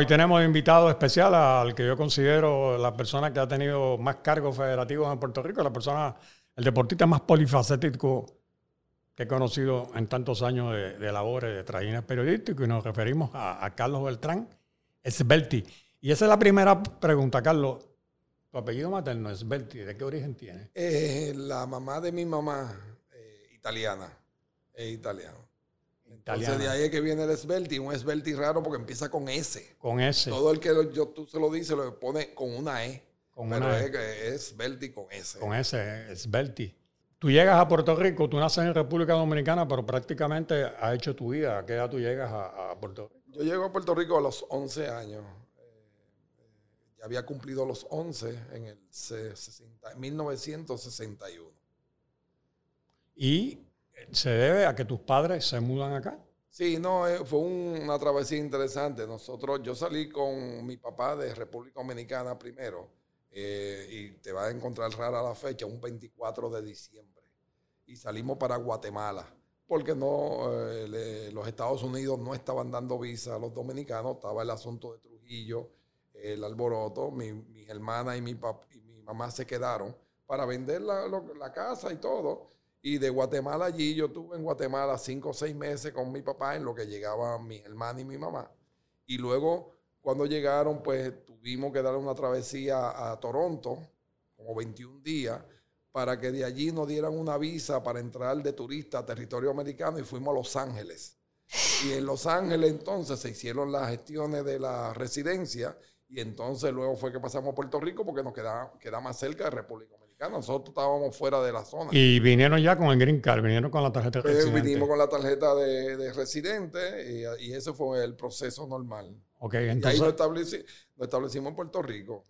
hoy tenemos invitado especial al que yo considero la persona que ha tenido más cargos federativos en Puerto Rico, la persona, el deportista más polifacético que he conocido en tantos años de, labores de trayectoria periodístico y nos referimos a, Carlos Beltrán Esbelti. Y esa es la primera pregunta, Carlos. ¿Tu apellido materno es Belti? ¿De qué origen tiene? La mamá de mi mamá, eh, italiana, es italiano. Entonces de ahí es que viene el Svelti, un Svelti raro porque empieza con S. Con S. Todo el que yo, tú se lo dices lo pone con una E. Con pero una es, e. es Svelti con S. Con S, Svelti. Tú llegas a Puerto Rico, tú naces en República Dominicana, pero prácticamente has hecho tu vida. ¿A qué edad tú llegas a, Puerto Rico? Yo llego a Puerto Rico a los 11 años. Eh, ya había cumplido los 11 en el 1961. Y se debe a que tus padres se mudan acá. Sí, no, eh, fue una travesía interesante. Nosotros, yo salí con mi papá de República Dominicana primero, eh, y te va a encontrar rara la fecha, un 24 de diciembre. Y salimos para Guatemala, porque no, eh, los Estados Unidos no estaban dando visa a los dominicanos, estaba el asunto de Trujillo, el alboroto, mi, mis hermanas y mi, y mi mamá se quedaron para vender la casa y todo y de Guatemala allí, yo tuve en Guatemala cinco o seis meses con mi papá en lo que llegaban mi hermana y mi mamá. Y luego, cuando llegaron, pues tuvimos que dar una travesía a Toronto, como 21 días, para que de allí nos dieran una visa para entrar de turista a territorio americano y fuimos a Los Ángeles. Y en Los Ángeles entonces se hicieron las gestiones de la residencia y entonces luego fue que pasamos a Puerto Rico porque nos queda, queda más cerca de República nosotros estábamos fuera de la zona. Y vinieron ya con el Green Card, vinieron con la tarjeta de pues, residente. Vinimos con la tarjeta de, residente y, ese fue el proceso normal. Ok, entonces. Y ahí nos, establecimos en Puerto Rico.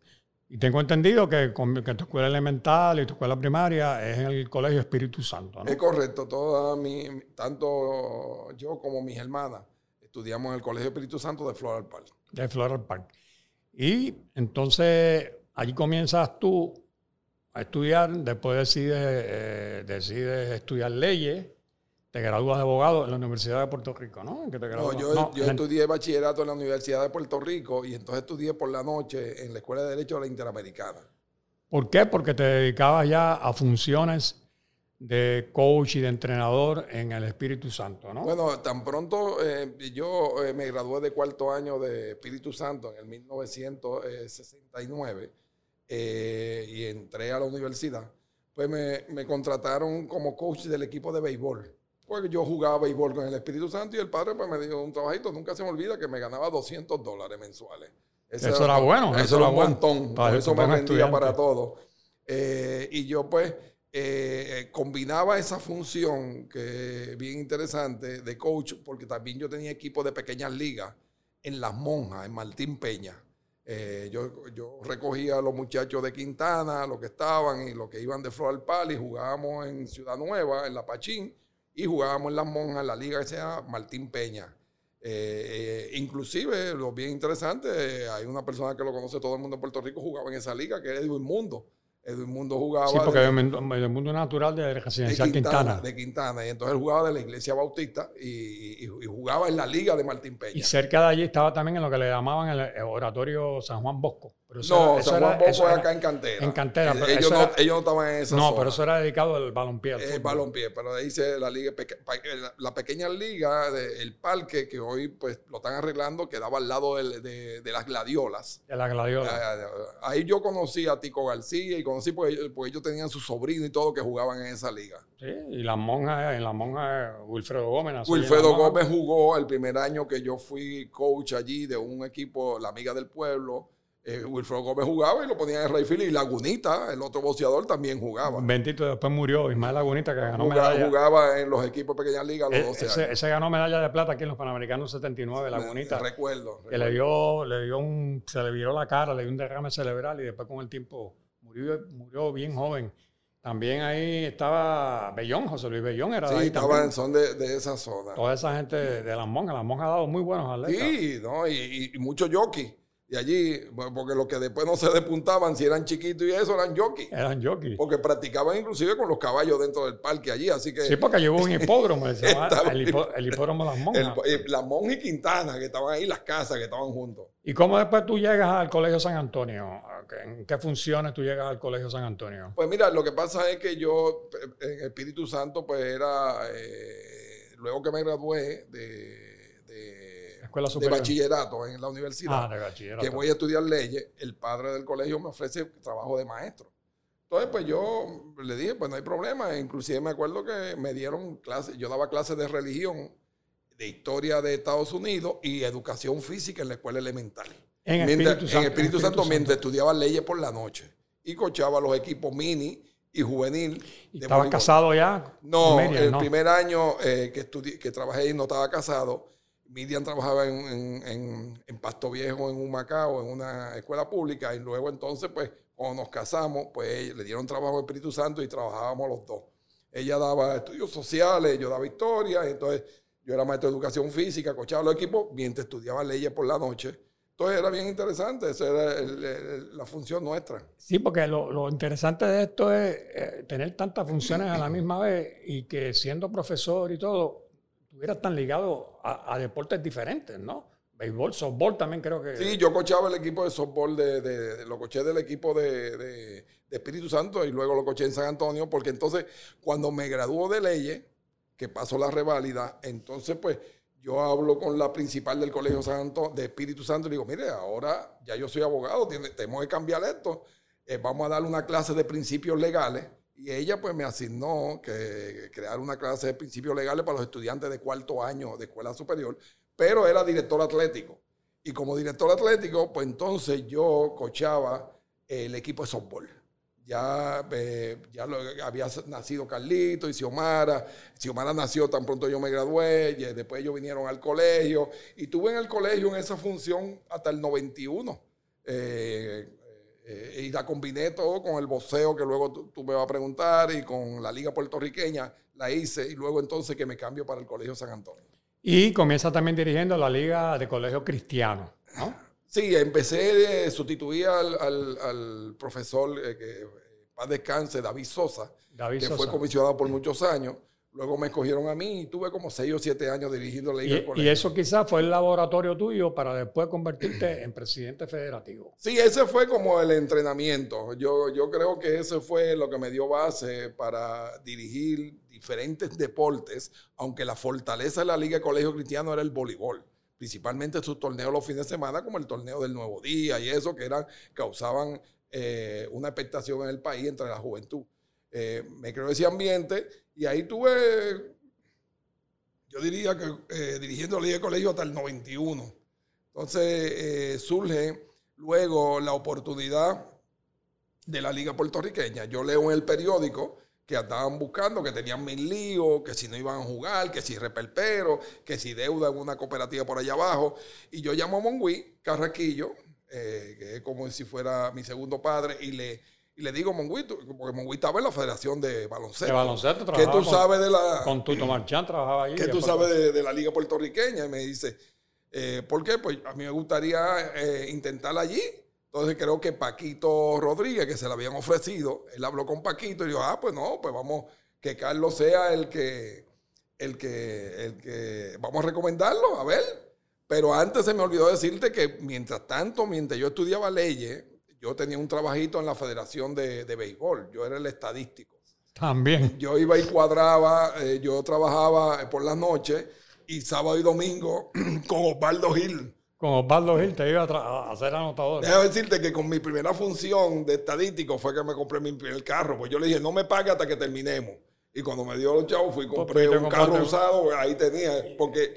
Y tengo entendido que, que, tu escuela elemental y tu escuela primaria es en el Colegio Espíritu Santo, ¿no? Es correcto. Toda mi, tanto yo como mis hermanas estudiamos en el Colegio Espíritu Santo de Floral Park. De Floral Park. Y entonces allí comienzas tú a estudiar, después decides, eh, decides estudiar leyes, te gradúas de abogado en la Universidad de Puerto Rico, ¿no? no yo, yo estudié bachillerato en la Universidad de Puerto Rico y entonces estudié por la noche en la Escuela de Derecho de la Interamericana. ¿Por qué? Porque te dedicabas ya a funciones de coach y de entrenador en el Espíritu Santo, ¿no? Bueno, tan pronto eh, yo eh, me gradué de cuarto año de Espíritu Santo en el 1969 eh, entré a la universidad, pues me, contrataron como coach del equipo de béisbol. Porque yo jugaba béisbol con el Espíritu Santo y el padre pues me dio un trabajito. Nunca se me olvida que me ganaba 200 dólares mensuales. eso era, bueno. Eso, era un montón. eso me rendía para todo. Eh, y yo pues eh, combinaba esa función que bien interesante de coach, porque también yo tenía equipo de pequeñas ligas en Las Monjas, en Martín Peña. Eh, yo, yo, recogía a los muchachos de Quintana, los que estaban y los que iban de Flor al Pal, y jugábamos en Ciudad Nueva, en La Pachín, y jugábamos en Las Monjas, la liga que se llama Martín Peña. Eh, eh, inclusive, lo bien interesante, hay una persona que lo conoce todo el mundo en Puerto Rico, jugaba en esa liga, que era Edwin Mundo. Edwin Mundo jugaba. Sí, porque el mundo natural de Residencial Quintana, De Quintana. Y entonces él jugaba de la Iglesia Bautista y, jugaba en la Liga de Martín Peña. Y cerca de allí estaba también en lo que le llamaban el oratorio San Juan Bosco no, San Juan Bosco era acá en Cantera. En Cantera. Pero ellos, no, ellos, no, estaban en esa No, pero eso era dedicado al balompié. El balompié, pero ahí dice la liga, la pequeña liga, del parque que hoy pues lo están arreglando, quedaba al lado de, las gladiolas. De las gladiolas. Ahí yo conocí a Tico García y conocí porque, ellos tenían su sobrino y todo que jugaban en esa liga. Sí, y las monjas, en las monjas Wilfredo Gómez. Wilfredo Gómez jugó el primer año que yo fui coach allí de un equipo, la Amiga del Pueblo eh, Wilfredo Gómez jugaba y lo ponían en Rayfield y Lagunita, el otro boxeador, también jugaba. Bendito, después murió Ismael Lagunita, que ganó jugaba, medalla. Jugaba en los equipos de pequeñas ligas los 12 ese, ese, ganó medalla de plata aquí en los Panamericanos 79, Lagunita. recuerdo, Que le dio, le dio un, se le viró la cara, le dio un derrame cerebral y después con el tiempo murió, murió bien joven. También ahí estaba Bellón, José Luis Bellón era sí, de ahí estaban, son de, de, esa zona. Toda esa gente de, las monjas, las monjas ha dado muy buenos atletas. Sí, no, y, y muchos jockeys Y allí, porque los que después no se despuntaban, si eran chiquitos y eso, eran jockeys. Eran jockeys. Porque practicaban inclusive con los caballos dentro del parque allí, así que... Sí, porque llevó un hipódromo, el, hipódromo Las Monjas. Las Monjas y Quintana, que estaban ahí, las casas que estaban juntos. ¿Y cómo después tú llegas al Colegio San Antonio? ¿En qué funciones tú llegas al Colegio San Antonio? Pues mira, lo que pasa es que yo, en Espíritu Santo, pues era... Eh, luego que me gradué de de bachillerato en la universidad, ah, que voy a estudiar leyes, el padre del colegio me ofrece trabajo de maestro. Entonces, pues yo le dije, pues no hay problema. Inclusive me acuerdo que me dieron clases, yo daba clases de religión, de historia de Estados Unidos y educación física en la escuela elemental. En Espíritu, Santo, en Espíritu, Santo, mientras estudiaba leyes por la noche y cochaba los equipos mini y juvenil. ¿Estabas casado ya? No, el primer año eh, que, que trabajé y no estaba casado Miriam trabajaba en, Pasto Viejo, en un Macao, en una escuela pública, y luego entonces, pues, cuando nos casamos, pues le dieron trabajo al Espíritu Santo y trabajábamos los dos. Ella daba estudios sociales, yo daba historia, entonces yo era maestro de educación física, cochaba los equipos, mientras estudiaba leyes por la noche. Entonces era bien interesante, esa era la función nuestra. Sí, porque lo, interesante de esto es eh, tener tantas funciones a la misma vez y que siendo profesor y todo, estuvieras tan ligado a, deportes diferentes, ¿no? Béisbol, softball también creo que... Sí, yo cochaba el equipo de softball, de, lo coché del equipo de, Espíritu Santo y luego lo coché en San Antonio, porque entonces cuando me graduó de leyes, que pasó la reválida, entonces pues yo hablo con la principal del Colegio San Antonio, de Espíritu Santo y digo, mire, ahora ya yo soy abogado, tenemos que cambiar esto, eh, vamos a darle una clase de principios legales y ella pues me asignó que crear una clase de principios legales para los estudiantes de cuarto año de escuela superior, pero era director atlético. Y como director atlético, pues entonces yo cochaba el equipo de softball. Ya, eh, ya había nacido Carlito y Xiomara. Xiomara nació tan pronto yo me gradué, y después ellos vinieron al colegio. Y tuve en el colegio en esa función hasta el 91. Eh, eh, y la combiné todo con el boxeo que luego tú, me vas a preguntar y con la liga puertorriqueña la hice y luego entonces que me cambio para el Colegio San Antonio. Y comienza también dirigiendo la liga de colegio cristiano, ¿no? Sí, empecé, eh, sustituí al, al, profesor eh, que paz descanse, David Sosa, que fue comisionado por muchos años. Luego me escogieron a mí y tuve como seis o siete años dirigiendo la Liga y, y eso quizás fue el laboratorio tuyo para después convertirte en presidente federativo. Sí, ese fue como el entrenamiento. Yo, yo creo que ese fue lo que me dio base para dirigir diferentes deportes, aunque la fortaleza de la Liga de Colegio Cristiano era el voleibol. Principalmente sus torneos los fines de semana, como el torneo del Nuevo Día y eso, que eran, causaban eh, una expectación en el país entre la juventud. Eh, me creó ese ambiente y ahí tuve, yo diría que eh, dirigiendo la Liga de Colegio hasta el 91. Entonces eh, surge luego la oportunidad de la Liga Puertorriqueña. Yo leo en el periódico que andaban buscando, que tenían mil líos, que si no iban a jugar, que si reperpero, que si deuda en una cooperativa por allá abajo. Y yo llamo a Mongui Carraquillo, que es como si fuera mi segundo padre, y le y le digo, Monguito, porque Monguito estaba en la Federación de Baloncesto. De baloncesto ¿Qué tú sabes de la. Con Tuto Marchán trabajaba ahí. ¿Qué tú sabes de, la Liga Puertorriqueña? Y me dice, eh, ¿por qué? Pues a mí me gustaría eh, intentar allí. Entonces creo que Paquito Rodríguez, que se le habían ofrecido, él habló con Paquito y dijo, ah, pues no, pues vamos, que Carlos sea el que, el que, el que, vamos a recomendarlo, a ver. Pero antes se me olvidó decirte que mientras tanto, mientras yo estudiaba leyes, yo tenía un trabajito en la Federación de, Béisbol, yo era el estadístico. También. Yo iba y cuadraba, eh, yo trabajaba por las noches y sábado y domingo con Osvaldo Gil. Con Osvaldo Gil te iba a, hacer anotador. Déjame decirte que con mi primera función de estadístico fue que me compré mi primer carro. Pues yo le dije, no me pague hasta que terminemos. Y cuando me dio los chavos, fui y compré un carro usado, ahí tenía. Porque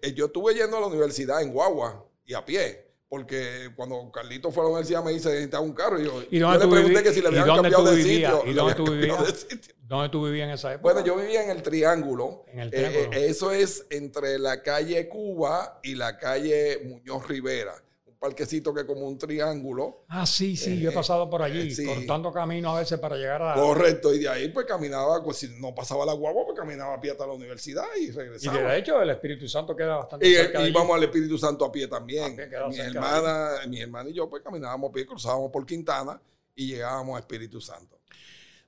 eh, yo estuve yendo a la universidad en Guagua y a pie. Porque cuando Carlito fue a la universidad me dice necesitaba un carro. Y yo, ¿Y yo le pregunté que si le habían cambiado de sitio. ¿Y dónde tú vivías? ¿Dónde tú vivías en esa época? Bueno, yo vivía en el Triángulo. En el Triángulo. Eh, eh, eso es entre la calle Cuba y la calle Muñoz Rivera. Parquecito que es como un triángulo. Ah, sí, sí, yo he Eh, pasado por allí, eh, sí. cortando camino a veces para llegar a... Correcto, y de ahí pues caminaba, pues si no pasaba la guagua, pues caminaba a pie hasta la universidad y Y regresaba. de hecho el Espíritu Santo queda bastante Y, cerca y allí. íbamos al Espíritu Santo a pie también. Quedaba mi, cerca hermana, mi hermana y yo pues caminábamos a pie, cruzábamos por Quintana y llegábamos a Espíritu Santo.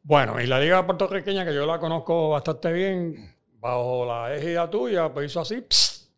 Bueno, y la liga puertorriqueña, que yo la conozco bastante bien, bajo la égida tuya, pues hizo así pss,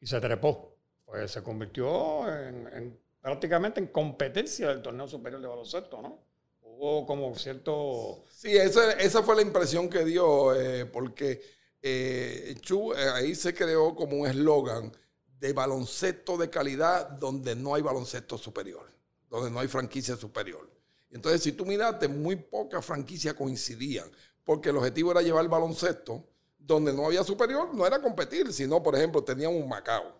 y se trepó. Pues se convirtió en, en- prácticamente en competencia del torneo superior de baloncesto, ¿no? Hubo como cierto... Sí, esa, esa fue la impresión que dio, eh, porque eh, Chu, eh, ahí se creó como un eslogan de baloncesto de calidad donde no hay baloncesto superior, donde no hay franquicia superior. Entonces, si tú miraste, muy pocas franquicias coincidían, porque el objetivo era llevar el baloncesto donde no había superior, no era competir, sino, por ejemplo, teníamos Macao,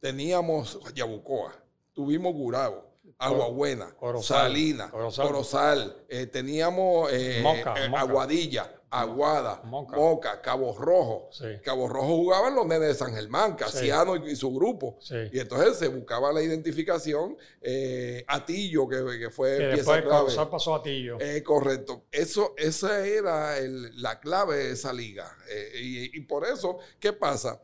teníamos Yabucoa, tuvimos Gurabo, Agua Buena, Corozal, Salina, Corozal. Corozal, eh, teníamos eh, Moca, eh, Moca. Aguadilla, Aguada, Moca. Moca, Cabo Rojo. Sí. Cabo Rojo jugaban los nenes de San Germán, Casiano y, y su grupo. Sí. Y entonces se buscaba la identificación. Atillo, que, que fue Que pieza después clave. Corozal pasó a Tillo. Eh, correcto. Eso, esa era el- la clave de esa liga. Y, y por eso, ¿qué pasa?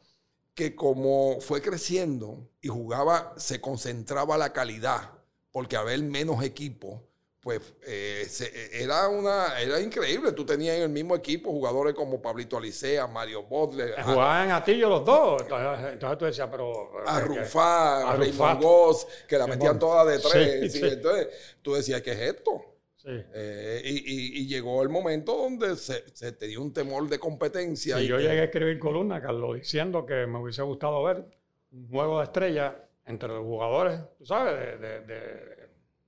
Que como fue creciendo y jugaba, se concentraba la calidad, porque haber menos equipos, pues eh, se- era una era increíble. Tú tenías en el mismo equipo jugadores como Pablito Alicea, Mario Butler, a, Jugaban a Tillo los dos. Entonces, entonces tú decías, pero... pero a. Rufá, a a. Raymond Goss, que la metían todas de tres. Sí, sí. sí. Entonces tú decías, ¿qué es esto? Sí. Eh, y, y- y llegó el momento donde se, se te dio un temor de competencia. Sí, y yo llegué a escribir columna, Carlos, diciendo que me hubiese gustado ver un juego de estrellas entre los jugadores, tú sabes, de, de- de-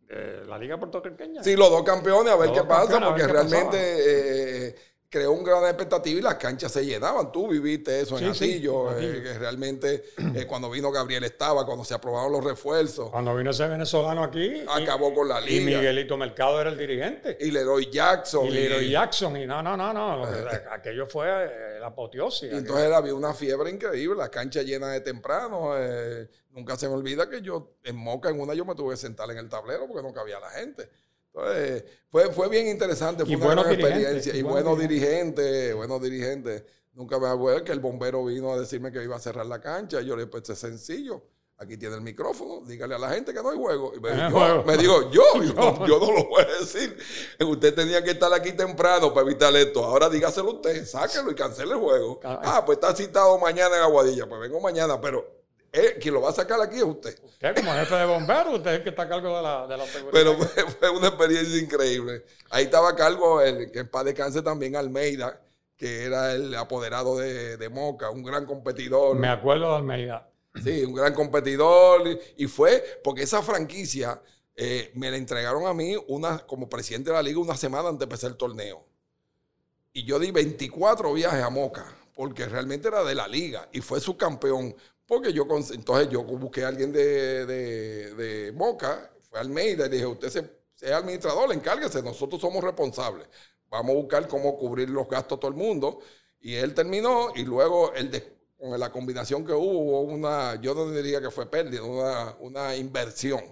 de la Liga Puertorriqueña. Sí, los dos campeones, a ver Los qué pasa, porque qué pasaba. realmente eh, creó un gran expectativa y las canchas se llenaban. Tú viviste eso en Sí, Atillo, eh, que realmente eh, cuando vino Gabriel estaba, cuando se aprobaron los refuerzos, Cuando vino ese venezolano aquí, y- acabó con la y, liga. Miguelito Mercado era el dirigente. Y Leroy Jackson. Y y- Leroy Jackson, y no, no, no, no, que- aquello fue eh, la apoteosis. Y entonces había una fiebre increíble, las canchas llenas de temprano. eh, nunca se me olvida que yo en Moca, en una, yo me tuve que sentar en el tablero porque no cabía la gente. Entonces, fue, fue bien interesante, fue Y una gran dirigentes, experiencia. y Y buenos buenos dirigentes, buenos dirigentes. Nunca me acuerdo que el bombero vino a decirme que iba a cerrar la cancha. Yo le dije, pues es sencillo. Aquí tiene el micrófono, dígale a la gente que no hay juego. Y me, hay yo- me digo, yo, yo, no- yo no lo voy a decir. Usted tenía que estar aquí temprano para evitar esto. Ahora dígaselo usted, sáquelo y cancele el juego. Ah, pues está citado mañana en Aguadilla. Pues vengo mañana, pero eh, quien lo va a sacar aquí es usted. Usted como jefe de bomberos, usted es el que está a cargo de la, de la seguridad. Pero fue, fue una experiencia increíble. Ahí estaba a cargo, el, que paz descanse también Almeida, que era el apoderado de, de Moca, un gran competidor. Me acuerdo de Almeida. Sí, un gran competidor. Y fue porque esa franquicia eh, me la entregaron a mí una, como presidente de la liga una semana antes de empezar el torneo. Y yo di 24 viajes a Moca, porque realmente era de la liga y fue su campeón. Porque yo, entonces yo busqué a alguien de, de, de Moca, fue Almeida, y dije, usted se, administrador, encárguese, nosotros somos responsables. Vamos a buscar cómo cubrir los gastos todo el mundo. Y él terminó y luego el de- con la combinación que hubo, hubo una, yo no diría que fue pérdida, una, una inversión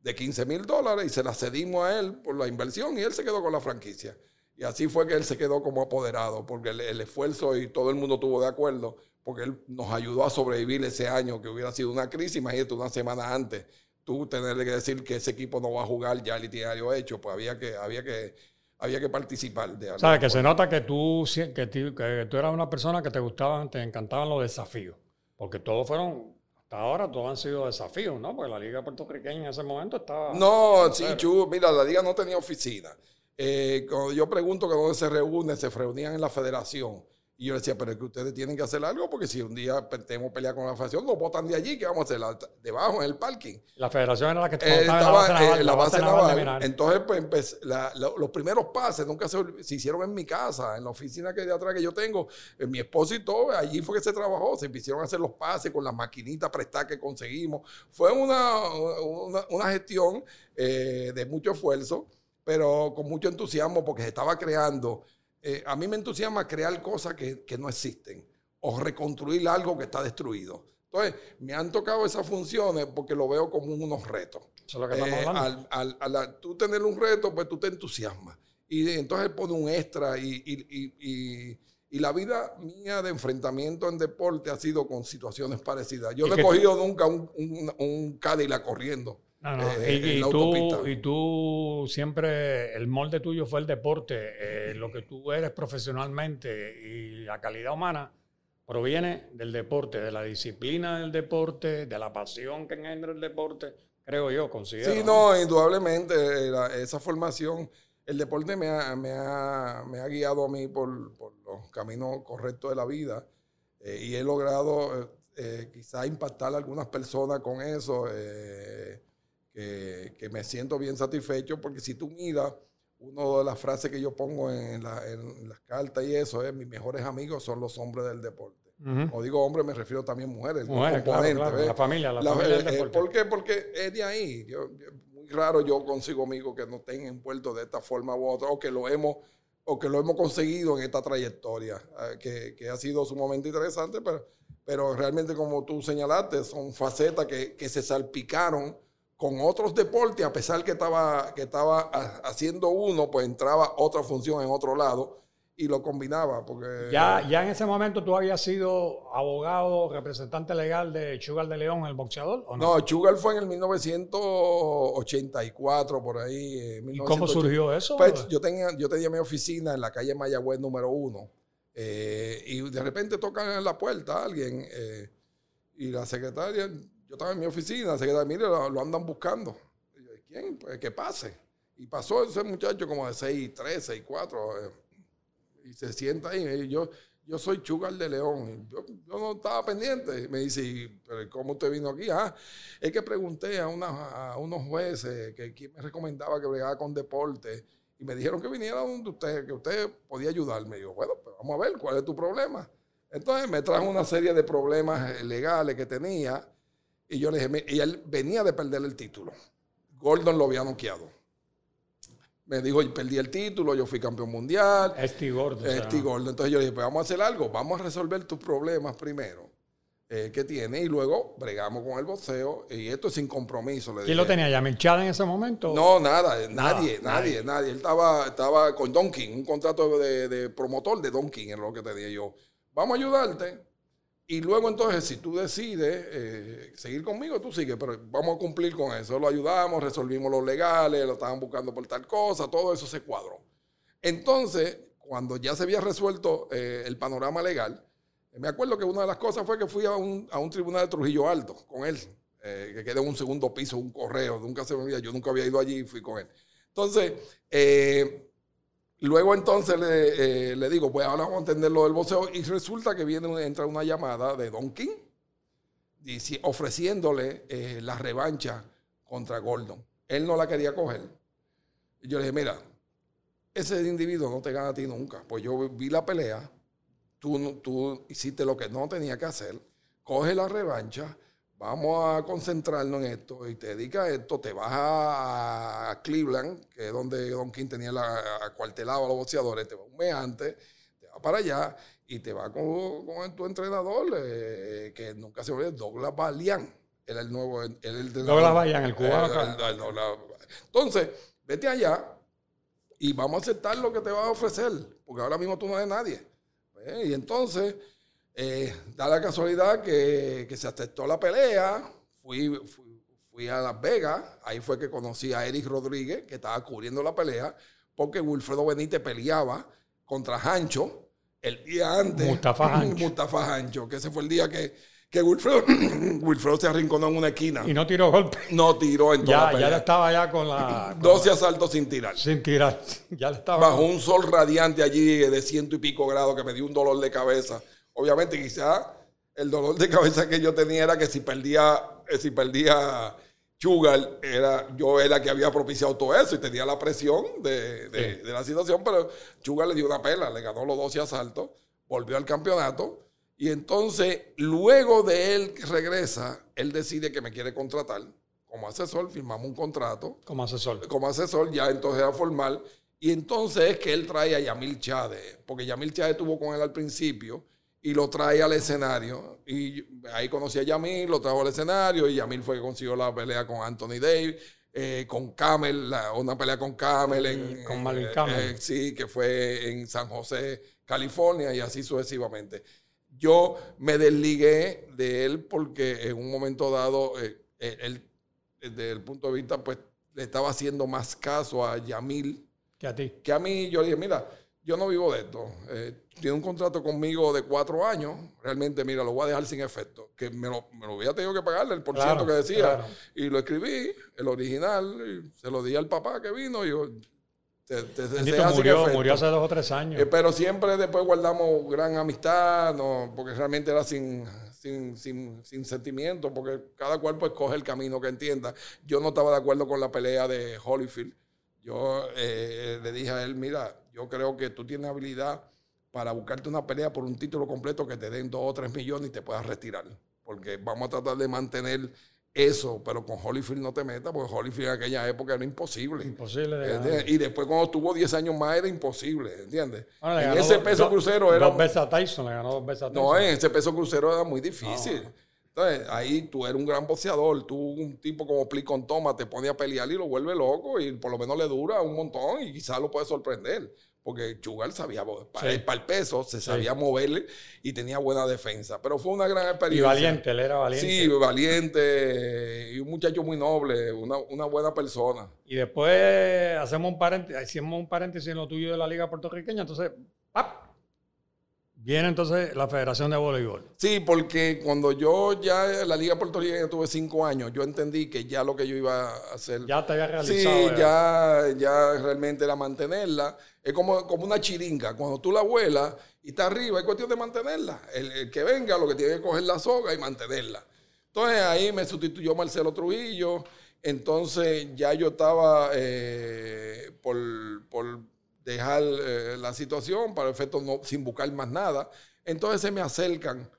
de 15 mil dólares y se la cedimos a él por la inversión y él se quedó con la franquicia. Y así fue que él se quedó como apoderado, porque el, el esfuerzo y todo el mundo estuvo de acuerdo, porque él nos ayudó a sobrevivir ese año que hubiera sido una crisis, imagínate una semana antes, tú tenerle que decir que ese equipo no va a jugar ya el itinerario hecho, pues había que, había que, había que participar de algo. ¿Sabes? Que se nota que tú, que, que tú eras una persona que te gustaban, te encantaban los desafíos. Porque todos fueron, hasta ahora, todos han sido desafíos, ¿no? Porque la liga puertorriqueña en ese momento estaba... No, sí. Chu, mira, la liga no tenía oficina. Eh, cuando yo pregunto que dónde se reúnen, se reunían en la federación. Y yo decía, pero es que ustedes tienen que hacer algo porque si un día tenemos pelea con la federación, nos botan de allí, ¿qué vamos a hacer? La- debajo, en el parking. La federación era la que Eh, estaba estaba en la base naval. de Minar. Entonces, pues, la- la- los primeros pases nunca se, hicieron en mi casa, en la oficina que de atrás que yo tengo. Eh, mi esposo y todo, allí fue que se trabajó. Se hicieron hacer los pases con las maquinitas prestadas que conseguimos. Fue una, una, una gestión eh, de mucho esfuerzo, pero con mucho entusiasmo porque se estaba creando. Eh, a mí me entusiasma crear cosas que, que no existen o reconstruir algo que está destruido. Entonces, me han tocado esas funciones porque lo veo como unos retos. Eso es lo que estamos Eh, hablando. al, al- al- tú tener un reto, pues tú te entusiasmas. Y entonces pone un extra y, y- y- y- la vida mía de enfrentamiento en deporte ha sido con situaciones parecidas. Yo no he tú- cogido nunca un, un, un Cadillac corriendo. No, no, eh, y, en y tú, y tú siempre, el molde tuyo fue el deporte, eh, lo que tú eres profesionalmente y la calidad humana proviene del deporte, de la disciplina del deporte, de la pasión que engendra el deporte, creo yo, considero. Sí, no, indudablemente, eh, la- esa formación, el deporte me ha, me ha- me ha guiado a mí por, por los caminos correctos de la vida eh, y he logrado eh, eh, quizá impactar a algunas personas con eso, eh, que, que me siento bien satisfecho porque si tú miras, una de las frases que yo pongo en, la- en las cartas y eso es, mis mejores amigos son los hombres del deporte. Ujú. O digo hombres, me refiero también a mujeres. Mujeres, la familia, la, La- familia del eh, eh, deporte. ¿Por qué? Porque es de ahí. Yo, yo- muy raro yo consigo amigos que no estén envueltos de esta forma u otra, o que lo hemos, o que lo hemos conseguido en esta trayectoria, eh, que, que ha sido sumamente interesante, pero, pero realmente como tú señalaste, son facetas que, que se salpicaron con otros deportes, a pesar que estaba, que estaba ha- haciendo uno, pues entraba otra función en otro lado y lo combinaba, porque... Ya, ya en ese momento tú habías sido abogado, representante legal de Chugal de León, el boxeador, ¿o no? No, Chugal fue en el 1984, por ahí. eh, ¿Y cómo 1980. surgió eso? Pues, yo, tenía, yo tenía mi oficina en la calle Mayagüez número uno. eh, y de repente tocan en la puerta a alguien. eh, y la secretaria, yo estaba en mi oficina, la secretaria, mire, lo, andan buscando. Y ¿quién? Pues que pase. Y pasó ese muchacho como de 6, 3, 6, 4. eh, y se sienta ahí. Yo, yo soy Chugal de León. Yo, yo no estaba pendiente. Me dice, "¿Y, pero ¿cómo usted vino aquí? Ah, es que pregunté a, una- a unos jueces que quién me recomendaba que bregara con deporte. Y me dijeron que viniera donde usted, que usted podía ayudarme. Y yo, bueno, pues vamos a ver cuál es tu problema. Entonces me trajo una serie de problemas eh, legales que tenía. Y yo le dije, y él venía de perder el título. Gordon lo había noqueado. Me dijo, y perdí el título, yo fui campeón mundial. Este gordo. o sea, Este gordo. Entonces yo le dije, pues vamos a hacer algo, vamos a resolver tus problemas primero eh, que tiene y luego bregamos con el boxeo y esto es sin compromiso. Le ¿Quién lo dije. tenía? ¿Yamil Chad en ese momento? No, nada, eh, Nada, nadie, nadie, nadie. nadie. Él estaba, estaba con Don King, un contrato de, de promotor de Don King, es lo que tenía yo. Vamos a ayudarte. Y luego entonces, si tú decides eh, seguir conmigo, tú sigues, pero vamos a cumplir con eso. Lo ayudamos, resolvimos los legales, lo estaban buscando por tal cosa, todo eso se cuadró. Entonces, cuando ya se había resuelto eh, el panorama legal, me acuerdo que una de las cosas fue que fui a un, a un tribunal de Trujillo Alto con él, eh, que queda en un segundo piso, un correo, nunca se me olvida, yo nunca había ido allí y fui con él. Entonces, luego entonces le, eh, le digo, pues ahora vamos a entender lo del boxeo y resulta que viene, entra una llamada de Don King dici- ofreciéndole eh, la revancha contra Gordon. Él no la quería coger. Y yo le dije, mira, ese individuo no te gana a ti nunca. Pues yo vi la pelea, tú, tú hiciste lo que no tenía que hacer, coge la revancha, vamos a concentrarnos en esto y te dedicas a esto, te vas a, Cleveland, que es donde Don King tenía la, acuartelado a los boxeadores, te vas un mes antes, te vas para allá y te vas con, con tu entrenador, eh, que nunca se olvide, Douglas Balian. Era el nuevo. el- el entrenador. Douglas Balian, el cubano. Eh, Entonces, vete allá y vamos a aceptar lo que te va a ofrecer, porque ahora mismo tú no eres nadie. Eh, Y entonces, eh, da la casualidad que, que se aceptó la pelea, fui, fui, fui a Las Vegas, ahí fue que conocí a Eric Rodríguez, que estaba cubriendo la pelea, porque Wilfredo Benítez peleaba contra Hancho el día antes. Mustafa Hancho. Mustafa Hancho, que ese fue el día que, que Wilfredo, Wilfredo se arrinconó en una esquina. Y no tiró golpe. No tiró en toda Ya, la ya pelea. le estaba ya con la... con 12 asaltos sin tirar. sin tirar. Ya le estaba... Bajo un sol radiante allí de ciento y pico grados que me dio un dolor de cabeza. Obviamente, quizá el dolor de cabeza que yo tenía era que si perdía, eh, si perdía Sugar, era, yo era que había propiciado todo eso y tenía la presión de, de- Sí. de la situación, pero Sugar le dio una pela, le ganó los 12 asaltos, volvió al campeonato y entonces luego de él que regresa, él decide que me quiere contratar como asesor, firmamos un contrato Como asesor. como asesor, ya entonces era formal. Y entonces es que él trae a Yamil Chade, porque Yamil Chade estuvo con él al principio y lo trae al escenario. Y ahí conocí a Yamil, lo trajo al escenario y Yamil fue que consiguió la pelea con Anthony Davis. Eh, con Camel, una pelea con Camel. En, con Malin Camel. Eh, sí, que fue en San José, California, y así sucesivamente. Yo me desligué de él porque en un momento dado, eh, él, desde el punto de vista, pues le estaba haciendo más caso a Yamil. Que a ti. Que a mí, yo le dije, mira, yo no vivo de esto. tiene un contrato conmigo de cuatro años. Realmente, mira, lo voy a dejar sin efecto. Que me lo, me lo hubiera tenido que pagarle el por ciento que decía. Y lo escribí, el original, y se lo di al papá que vino y yo, te, murió, murió hace dos o tres años. Eh, pero siempre después guardamos gran amistad, no, porque realmente era sin, sin, sin, sin sentimiento, porque cada cual pues coge el camino que entienda. Yo no estaba de acuerdo con la pelea de Holyfield. Yo eh, le dije a él, mira, yo creo que tú tienes habilidad para buscarte una pelea por un título completo que te den dos o tres millones y te puedas retirar. Porque vamos a tratar de mantener eso, pero con Holyfield no te metas, porque Holyfield en aquella época era imposible. Imposible de Y después cuando estuvo 10 años más era imposible, ¿entiendes? en ese peso crucero era... Dos veces a Tyson, le ganó dos veces a Tyson. No, en ese peso crucero era muy difícil. Entonces, ahí tú eres un gran boxeador, tú un tipo como Plicon Thomas te pone a pelear y lo vuelve loco y por lo menos le dura un montón y quizás lo puede sorprender porque Chugal sabía, para, el peso, se sabía moverle y tenía buena defensa. Pero fue una gran experiencia. Y valiente, él era valiente. Sí, valiente y un muchacho muy noble, una, buena persona. Y después hacemos un paréntesis, hacemos un paréntesis en lo tuyo de la Liga Puertorriqueña, entonces, ¡pap! Viene entonces la Federación de Voleibol. Sí, porque cuando yo ya la Liga Puertorriqueña tuve cinco años, yo entendí que ya lo que yo iba a hacer. Ya te había realizado. Sí, ya, ya realmente era mantenerla. Es como, como una chiringa. Cuando tú la vuelas y está arriba, es cuestión de mantenerla. El, que venga lo que tiene que coger la soga y mantenerla. Entonces ahí me sustituyó Marcelo Trujillo. Entonces ya yo estaba eh, por, por dejar eh, la situación para efectos no, sin buscar más nada. Entonces se me acercan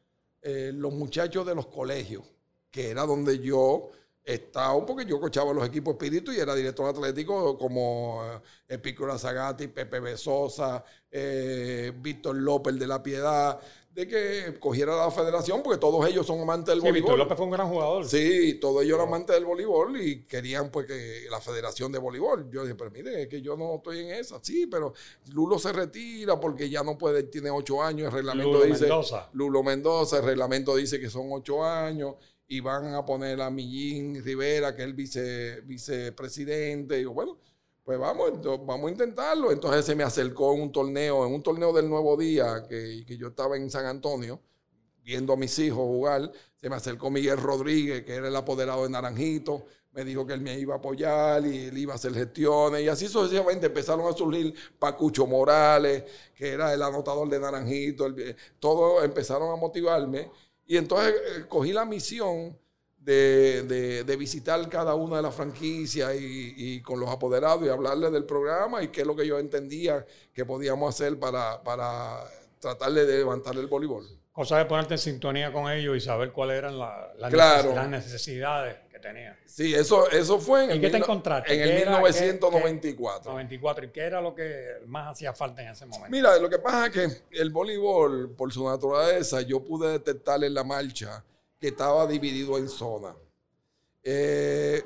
eh, los muchachos de los colegios, que era donde yo estaba, porque yo cochaba los equipos espíritu y era director atlético como eh, Pícola Zagati, Pepe Besosa, Víctor López de la Piedad, de que cogiera la federación, porque todos ellos son amantes del sí, voleibol. Víctor López fue un gran jugador. Sí, todos ellos eran amantes del voleibol y querían pues que la federación de voleibol. Yo dije, pero mire, es que yo no estoy en esa. Sí, pero Lulo se retira porque ya no puede, tiene ocho años, el reglamento Lulo dice... Mendoza. Lulo Mendoza, el reglamento dice que son ocho años y van a poner a Millín Rivera, que es el vice, vicepresidente. Y digo, bueno, pues vamos, vamos a intentarlo. Entonces se me acercó en un torneo, en un torneo del Nuevo Día, que, yo estaba en San Antonio, viendo a mis hijos jugar. Se me acercó Miguel Rodríguez, que era el apoderado de Naranjito. Me dijo que él me iba a apoyar y él iba a hacer gestiones. Y así sucesivamente empezaron a surgir Pacucho Morales, que era el anotador de Naranjito. todos empezaron a motivarme. Y entonces eh, cogí la misión de, visitar cada una de las franquicias y, con los apoderados y hablarles del programa y qué es lo que yo entendía que podíamos hacer para, para tratar de levantar el voleibol. Cosa de ponerte en sintonía con ellos y saber cuáles eran las necesidades que tenían. Sí, eso, eso fue en, el, qué te encontraste? en el 1994. 94. ¿Y qué era lo que más hacía falta en ese momento? Mira, lo que pasa es que el voleibol, por su naturaleza, yo pude detectar en la marcha que estaba dividido en zonas. Eh,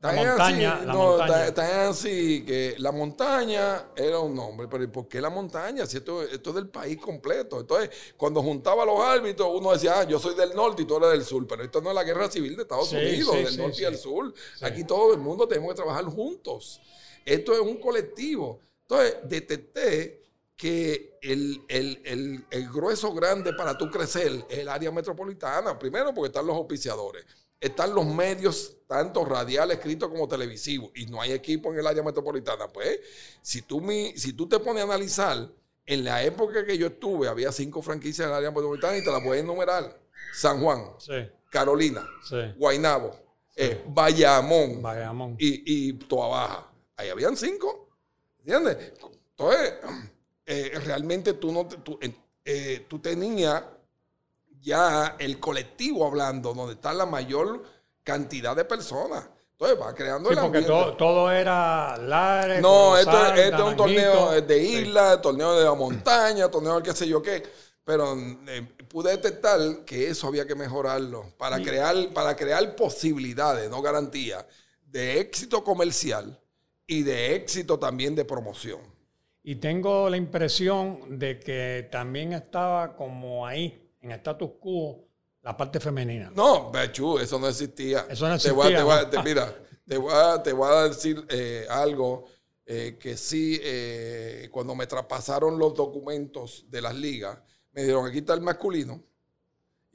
la montaña, así, no, así que la montaña era un nombre, pero ¿por qué la montaña? Si esto, esto, es del país completo. Entonces, cuando juntaba a los árbitros, uno decía, ah, yo soy del norte y tú eres del sur, pero esto no es la guerra civil de Estados Unidos, del norte y del sur. Aquí todo el mundo tenemos que trabajar juntos. Esto es un colectivo. Entonces, detecté que el, grueso grande para tú crecer es el área metropolitana. Primero porque están los auspiciadores. Están los medios, tanto radial, escrito como televisivo, y no hay equipo en el área metropolitana. Pues, si tú, mi, si tú te pones a analizar, en la época que yo estuve, había cinco franquicias en el área metropolitana y te las puedes enumerar. San Juan, Carolina, Guainabo, eh, Bayamón, y, y Toa Baja. Ahí habían cinco. ¿Entiendes? Entonces, eh, realmente tú no tú, eh, tú tenías ya el colectivo hablando, donde está la mayor cantidad de personas. Entonces va creando sí, porque todo, era Lares, No, esto, es un torneo de isla, torneo de la montaña, torneo de qué sé yo qué. pero eh, pude detectar que eso había que mejorarlo para, crear, para crear posibilidades, no garantías, de éxito comercial y de éxito también de promoción. Y tengo la impresión de que también estaba como ahí, en status quo, la parte femenina. No, Bechu, eso no existía. Eso no existía. mira, te voy a, te voy a decir eh, algo eh, que sí, eh, cuando me traspasaron los documentos de las ligas, me dijeron, aquí está el masculino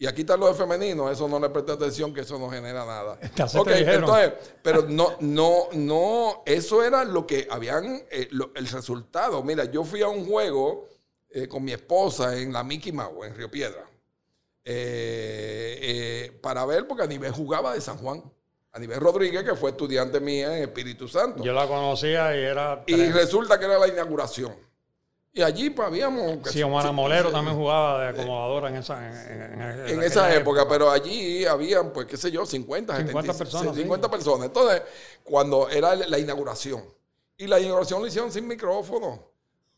y aquí está lo de femenino, eso no le presté atención, que eso no genera nada. Okay, entonces, pero no, no, no, eso era lo que habían, el resultado. Mira, yo fui a un juego con mi esposa en la Mickey Mouse, en Río Piedra, para ver, porque a nivel jugaba de San Juan. Aníbal Rodríguez, que fue estudiante mía en Espíritu Santo. Yo la conocía y era... Y resulta que era la inauguración. Y allí pues habíamos... Sí, Omar Molero también jugaba de acomodadora en esa, en, esa época, pero allí habían, pues qué sé yo, 50, 50 personas. 50 personas. Entonces, cuando era la inauguración. Y la inauguración la hicieron sin micrófono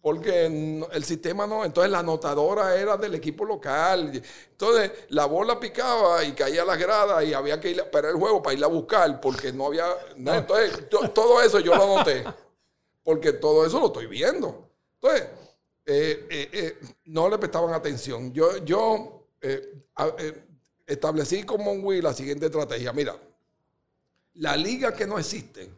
porque el sistema no, entonces la anotadora era del equipo local. Entonces la bola picaba y caía a las gradas y había que ir a esperar el juego para irla a buscar porque no había... entonces todo eso yo lo anoté, porque todo eso lo estoy viendo. Entonces, eh, eh, eh, no le prestaban atención. Yo, yo establecí con Monwii la siguiente estrategia. Mira, la liga que no existe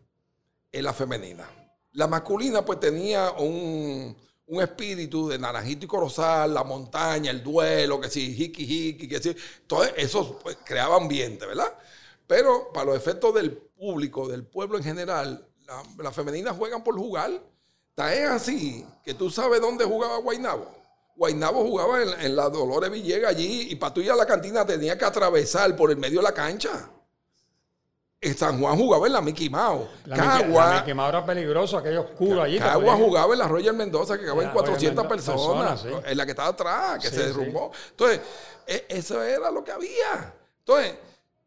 es la femenina. La masculina pues tenía un, espíritu de naranjito y corozal, la montaña, el duelo, que sí, hiki hiki, que sí. Todo eso pues, creaba ambiente, ¿verdad? Pero para los efectos del público, del pueblo en general, las femeninas juegan por jugar. Es así que tú sabes dónde jugaba Guainabo. Guainabo jugaba en, en la Dolores Villegas allí y para tú ir a la cantina tenía que atravesar por el medio de la cancha. San Juan jugaba en la Mickey Mouse. La Cagua. Mickey, Mouse era peligroso, aquello oscuro allí. Cagua jugaba en la Royal Mendoza, que en 400 personas. En la que estaba atrás, que se derrumbó. Entonces, e, eso era lo que había. Entonces,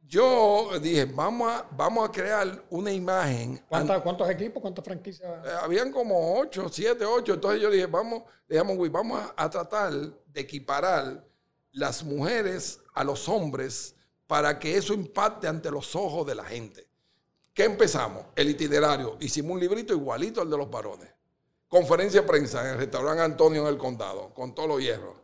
yo dije, vamos a, vamos a crear una imagen. ¿Cuántos equipos? ¿Cuántas franquicias? Eh, habían como 8, 7, 8. Entonces yo dije, vamos, digamos, vamos a tratar de equiparar las mujeres a los hombres para que eso impacte ante los ojos de la gente. ¿Qué empezamos? El itinerario. Hicimos un librito igualito al de los varones. Conferencia de prensa en el restaurante Antonio en el condado, con todos los hierros.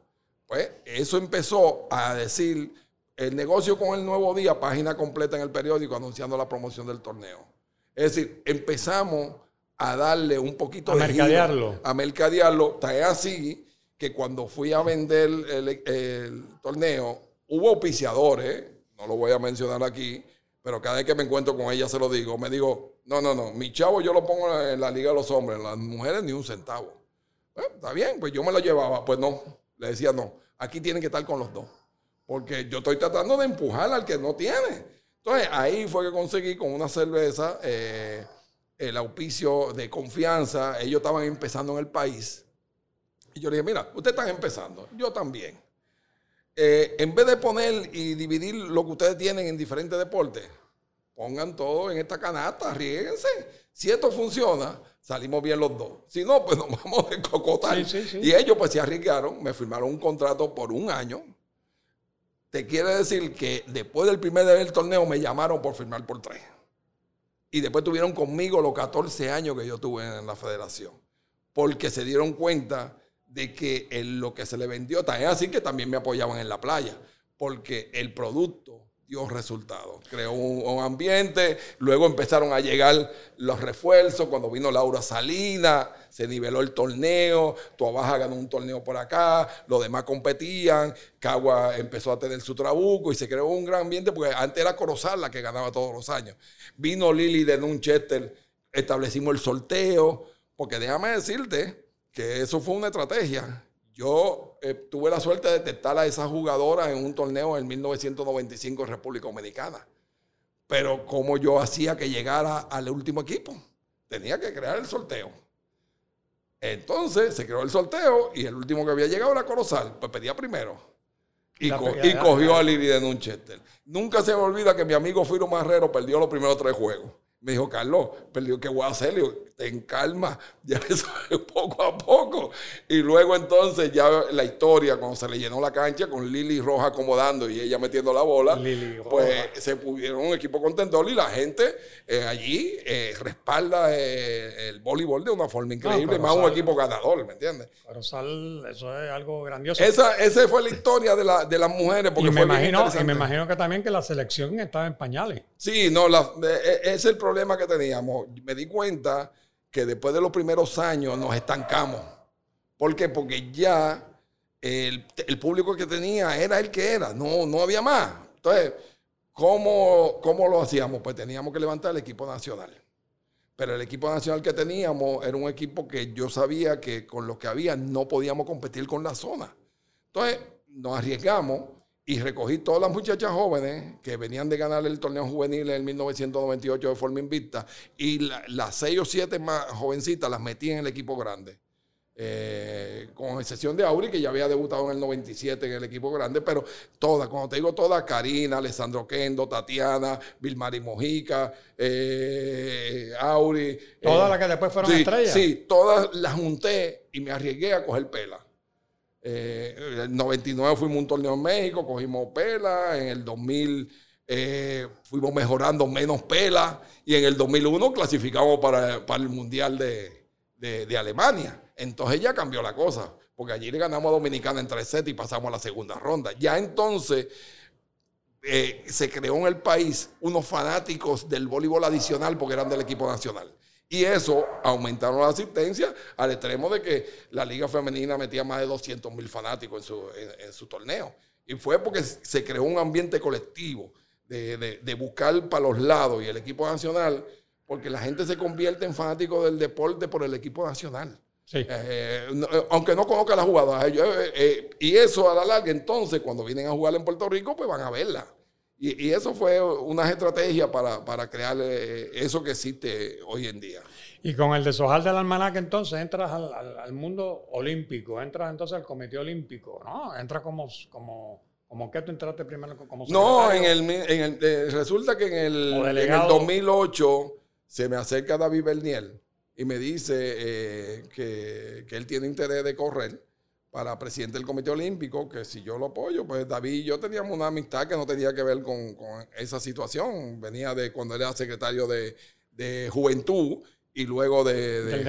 Pues eso empezó a decir el negocio con el nuevo día, página completa en el periódico anunciando la promoción del torneo. Es decir, empezamos a darle un poquito a mercadearlo. a mercadearlo. Está así que cuando fui a vender el, el torneo, hubo auspiciadores no lo voy a mencionar aquí, pero cada vez que me encuentro con ella se lo digo, me digo, no, no, no, mi chavo yo lo pongo en la liga de los hombres, las mujeres ni un centavo. está bien, pues yo me lo llevaba, pues no, le decía no, aquí tienen que estar con los dos, porque yo estoy tratando de empujar al que no tiene. Entonces ahí fue que conseguí con una cerveza eh, el auspicio de confianza, ellos estaban empezando en el país. Y yo le dije, mira, ustedes están empezando, yo también. Eh, en vez de poner y dividir lo que ustedes tienen en diferentes deportes, pongan todo en esta canasta, arriesguense. Si esto funciona, salimos bien los dos. Si no, pues nos vamos a cocotar. Y ellos pues se arriesgaron, me firmaron un contrato por un año. Te quiere decir que después del primer día del torneo me llamaron por firmar por tres. Y después tuvieron conmigo los 14 años que yo tuve en la federación. Porque se dieron cuenta de que lo que se le vendió, es así que también me apoyaban en la playa, porque el producto dio resultados. Creó un, ambiente, luego empezaron a llegar los refuerzos, cuando vino Laura Salina, se niveló el torneo, Tuabaja ganó un torneo por acá, los demás competían, Cagua empezó a tener su trabuco y se creó un gran ambiente, porque antes era Corozal la que ganaba todos los años. Vino Lili de Nunchester, establecimos el sorteo, porque déjame decirte, que eso fue una estrategia. Yo eh, tuve la suerte de detectar a esa jugadora en un torneo en 1995 en República Dominicana. Pero como yo hacía que llegara al último equipo, tenía que crear el sorteo. Entonces se creó el sorteo y el último que había llegado era Corozal, pues pedía primero. Y, cogió a Lili de Nunchester. Nunca se me olvida que mi amigo Firo Marrero perdió los primeros tres juegos. Me dijo, Carlos, perdió, ¿qué voy a hacer? Ten calma, ya eso es poco a poco. Y luego entonces ya la historia, cuando se le llenó la cancha con Lili Roja acomodando y ella metiendo la bola, pues se pudieron un equipo contendor y la gente eh, allí eh, respalda eh, el voleibol de una forma increíble, más un equipo ganador, ¿me entiendes? Pero Sal, eso es algo grandioso. Esa, esa fue la historia de, la, de las mujeres. Porque y, me imagino, y me imagino que también que la selección estaba en pañales. Sí, no, la, es el problema que teníamos. Me di cuenta que después de los primeros años nos estancamos. ¿Por qué? Porque ya el, público que tenía era el que era, no, no había más. Entonces, ¿cómo, ¿cómo lo hacíamos? Pues teníamos que levantar el equipo nacional. Pero el equipo nacional que teníamos era un equipo que yo sabía que con lo que había no podíamos competir con la zona. Entonces, nos arriesgamos y recogí todas las muchachas jóvenes que venían de ganar el torneo juvenil en 1998 de forma invicta y las seis o siete más jovencitas las metí en el equipo grande. Eh, con excepción de Auri, que ya había debutado en el 97 en el equipo grande, pero todas, cuando te digo todas, Karina, Alessandro Kendo, Tatiana, Vilmari Mojica, eh, Auri. Todas eh, las que después fueron estrellas. Sí, todas las junté y me arriesgué a coger pela. Eh, el 99 fuimos a un torneo en México, cogimos pela. En el 2000 eh, fuimos mejorando menos pela. Y en el 2001 clasificamos para, el Mundial de, Alemania. Entonces ya cambió la cosa, porque allí le ganamos a Dominicana en 3 sets y pasamos a la segunda ronda. Ya entonces eh, se creó en el país unos fanáticos del voleibol adicional porque eran del equipo nacional. Y eso aumentaron la asistencia al extremo de que la liga femenina metía más de 200 mil fanáticos en su, en, su, torneo. Y fue porque se creó un ambiente colectivo de, buscar para los lados y el equipo nacional, porque la gente se convierte en fanático del deporte por el equipo nacional. Eh, eh, aunque no conozca la jugada. Eh, y eso a la larga, entonces, cuando vienen a jugar en Puerto Rico, pues van a verla. Y, eso fue una estrategia para, crear eh, eso que existe hoy en día. Y con el deshojar del almanaque entonces entras al, mundo olímpico, entras entonces al comité olímpico, ¿no? Entras como, como, como que tú entraste primero como No, en el, en el eh, resulta que en el, en el 2008 se me acerca David Berniel y me dice eh, que, que él tiene interés de correr para presidente del Comité Olímpico, que si yo lo apoyo, pues David y yo teníamos una amistad que no tenía que ver con, esa situación. Venía de cuando él era secretario de, Juventud y luego de,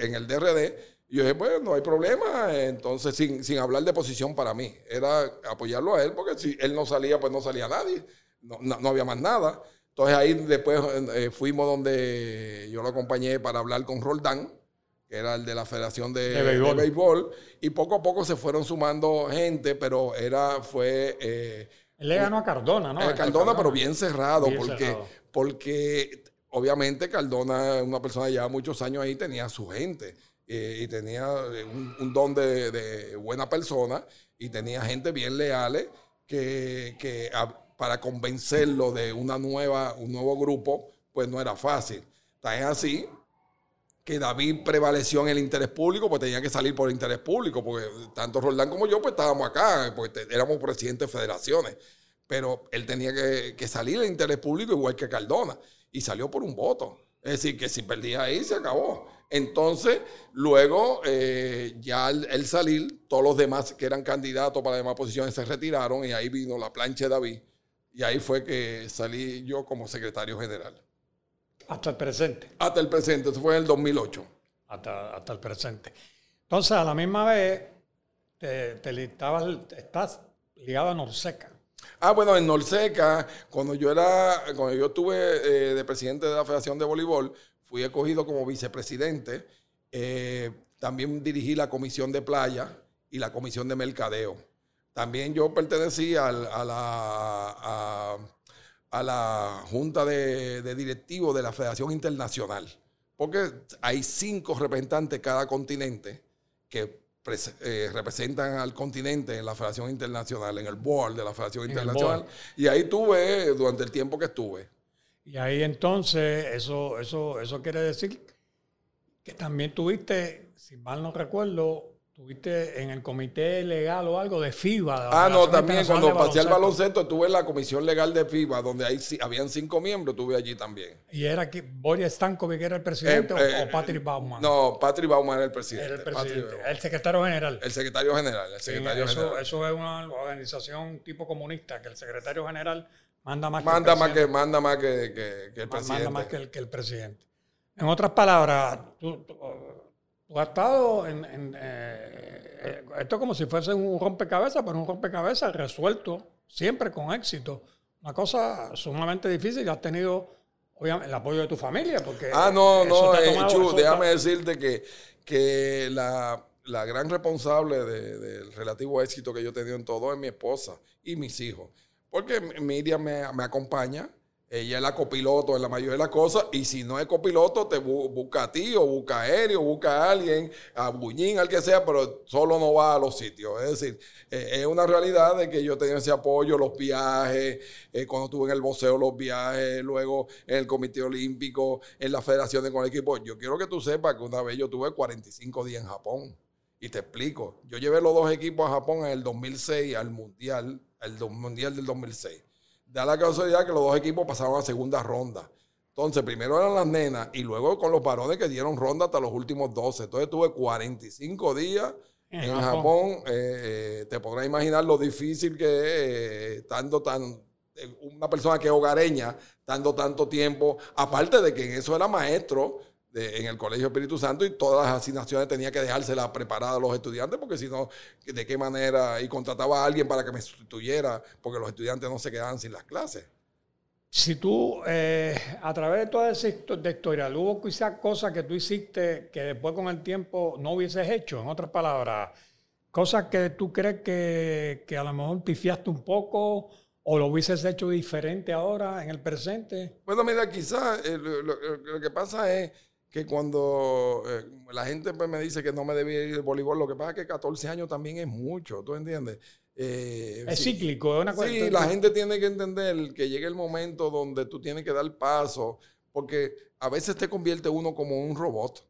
en el DRD. Y yo dije, pues no hay problema. Entonces, sin, sin hablar de posición para mí, era apoyarlo a él, porque si él no salía, pues no salía nadie. No, no, había más nada. Entonces ahí después eh, fuimos donde yo lo acompañé para hablar con Roldán que era el de la Federación de, béisbol. y poco a poco se fueron sumando gente, pero era, fue... Eh, Él le ganó a Cardona, ¿no? A Cardona, pero bien cerrado, porque, porque obviamente Cardona, una persona ya muchos años ahí, tenía su gente. Eh, y tenía un, don de, buena persona y tenía gente bien leales que, que para convencerlo de una nueva, un nuevo grupo, pues no era fácil. Tan es así que David prevaleció en el interés público, pues tenía que salir por el interés público, porque tanto Roldán como yo, pues estábamos acá, porque éramos presidentes de federaciones. Pero él tenía que, salir el interés público igual que Cardona, y salió por un voto. Es decir, que si perdía ahí, se acabó. Entonces, luego, eh, ya al, salir, todos los demás que eran candidatos para demás posiciones se retiraron, y ahí vino la plancha de David, y ahí fue que salí yo como secretario general. Hasta el presente. Hasta el presente, eso fue en el 2008. Hasta, hasta el presente. Entonces, a la misma vez, te, te estás ligado a Norseca. Ah, bueno, en Norseca, cuando yo era, cuando yo estuve eh, de presidente de la Federación de Voleibol, fui escogido como vicepresidente. Eh, también dirigí la comisión de playa y la comisión de mercadeo. También yo pertenecí a la, a la Junta de, Directivos de la Federación Internacional, porque hay cinco representantes cada continente que eh, representan al continente en la Federación Internacional, en el board de la Federación Internacional. Y ahí tuve durante el tiempo que estuve. Y ahí entonces, eso, eso, eso quiere decir que también tuviste, si mal no recuerdo, Tuviste en el comité legal o algo de FIBA. ah, no, también cuando pasé al baloncesto estuve en la comisión legal de FIBA, donde ahí habían cinco miembros, estuve allí también. ¿Y era aquí Boris Stankovic era el presidente eh, o, Patrick Bauman? No, Patrick Bauman era el presidente. Era el presidente, el secretario general. El secretario general, el secretario eso, general. Eso es una organización tipo comunista, que el secretario general manda más manda que el más que Manda más que, que, el presidente. Manda más que el, que el presidente. En otras palabras, tú tú has estado en, eh, eh, esto como si fuese un rompecabezas, pero un rompecabezas resuelto siempre con éxito. Una cosa sumamente difícil y has tenido obviamente, el apoyo de tu familia. Porque ah, no, no, eh, Chu, déjame decirte que, que la, gran responsable del relativo éxito que yo he tenido en todo es mi esposa y mis hijos. Porque Miriam me, me acompaña ella es la copiloto en la mayoría de las cosas. Y si no es copiloto, te busca a ti o busca a aéreo, busca a alguien, a Buñín, al que sea, pero solo no va a los sitios. Es decir, eh, es una realidad de que yo tenía ese apoyo, los viajes, eh, cuando estuve en el boxeo, los viajes, luego en el Comité Olímpico, en las federaciones con el equipo. Yo quiero que tú sepas que una vez yo tuve 45 días en Japón. Y te explico. Yo llevé los dos equipos a Japón en el 2006 al Mundial, el Mundial del 2006 da la casualidad que los dos equipos pasaron a segunda ronda. Entonces, primero eran las nenas y luego con los varones que dieron ronda hasta los últimos 12. Entonces, tuve 45 días en, Japón. Eh, eh, te podrás imaginar lo difícil que es, eh, estando tan. Una persona que es hogareña, estando tanto tiempo. Aparte de que en eso era maestro en el Colegio Espíritu Santo y todas las asignaciones tenía que dejárselas preparadas a los estudiantes porque si no, ¿de qué manera? Y contrataba a alguien para que me sustituyera porque los estudiantes no se quedaban sin las clases. Si tú, eh, a través de toda esa historia, hubo quizás cosas que tú hiciste que después con el tiempo no hubieses hecho, en otras palabras, cosas que tú crees que, que a lo mejor pifiaste un poco ¿O lo hubieses hecho diferente ahora, en el presente? Bueno, mira, quizás eh, lo, que pasa es que cuando eh, la gente pues, me dice que no me debía ir al voleibol, lo que pasa es que 14 años también es mucho, ¿tú entiendes? Eh, es cíclico, es una cuestión. Sí, la gente tiene que entender que llega el momento donde tú tienes que dar paso, porque a veces te convierte uno como un robot.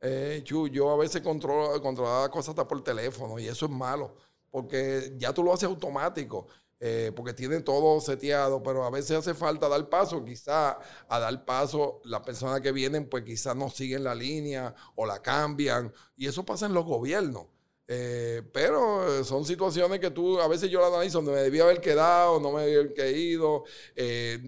Eh, yo, a veces controlo, controlaba cosas hasta por teléfono y eso es malo, porque ya tú lo haces automático. Eh, porque tiene todo seteado, pero a veces hace falta dar paso, quizá a dar paso las personas que vienen pues quizás no siguen la línea o la cambian y eso pasa en los gobiernos. Eh, pero son situaciones que tú, a veces yo la analizo donde me debía haber quedado, no me debía haber caído. Eh,